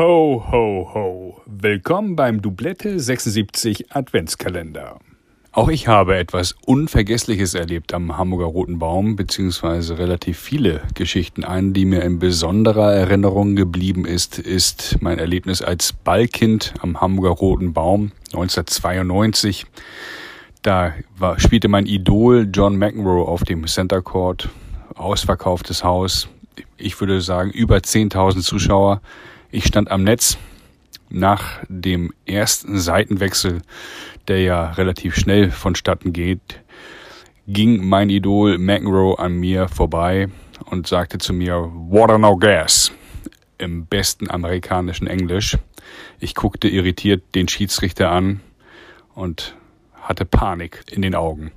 Ho, ho, ho. Willkommen beim Doublette 76 Adventskalender. Auch ich habe etwas Unvergessliches erlebt am Hamburger Roten Baum, beziehungsweise relativ viele Geschichten. Eine, die mir in besonderer Erinnerung geblieben ist, ist mein Erlebnis als Ballkind am Hamburger Roten Baum 1992. Da war, spielte mein Idol John McEnroe auf dem Center Court, ausverkauftes Haus. Ich würde sagen, über 10.000 Zuschauer. Ich stand am Netz nach dem ersten Seitenwechsel, der ja relativ schnell vonstatten geht, ging mein Idol McEnroe an mir vorbei und sagte zu mir, Water no gas, im besten amerikanischen Englisch. Ich guckte irritiert den Schiedsrichter an und hatte Panik in den Augen.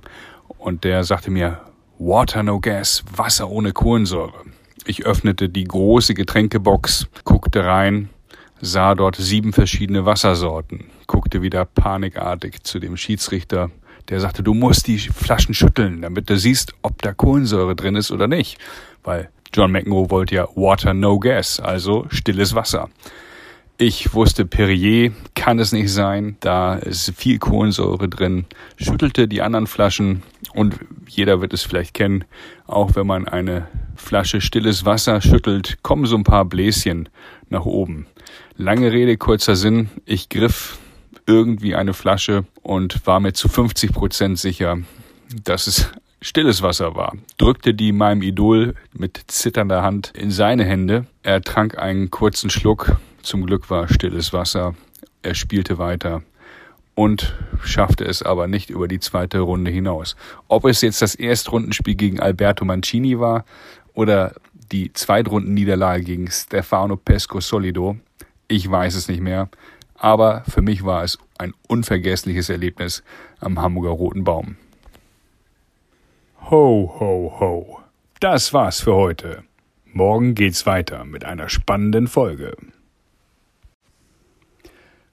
Und der sagte mir, Water no gas, Wasser ohne Kohlensäure. Ich öffnete die große Getränkebox, guckte rein, sah dort sieben verschiedene Wassersorten, guckte wieder panikartig zu dem Schiedsrichter, der sagte, du musst die Flaschen schütteln, damit du siehst, ob da Kohlensäure drin ist oder nicht. Weil John McEnroe wollte ja Water no gas, also stilles Wasser. Ich wusste, Perrier kann es nicht sein, da ist viel Kohlensäure drin, schüttelte die anderen Flaschen und jeder wird es vielleicht kennen, auch wenn man eine Flasche stilles Wasser schüttelt, kommen so ein paar Bläschen nach oben. Lange Rede, kurzer Sinn. Ich griff irgendwie eine Flasche und war mir zu 50 Prozent sicher, dass es stilles Wasser war. Drückte die meinem Idol mit zitternder Hand in seine Hände. Er trank einen kurzen Schluck. Zum Glück war stilles Wasser. Er spielte weiter und schaffte es aber nicht über die zweite Runde hinaus. Ob es jetzt das Erstrundenspiel gegen Alberto Mancini war oder die Zweitrundenniederlage gegen Stefano Pesco Solido, ich weiß es nicht mehr, aber für mich war es ein unvergessliches Erlebnis am Hamburger Roten Baum. Ho, ho, ho. Das war's für heute. Morgen geht's weiter mit einer spannenden Folge.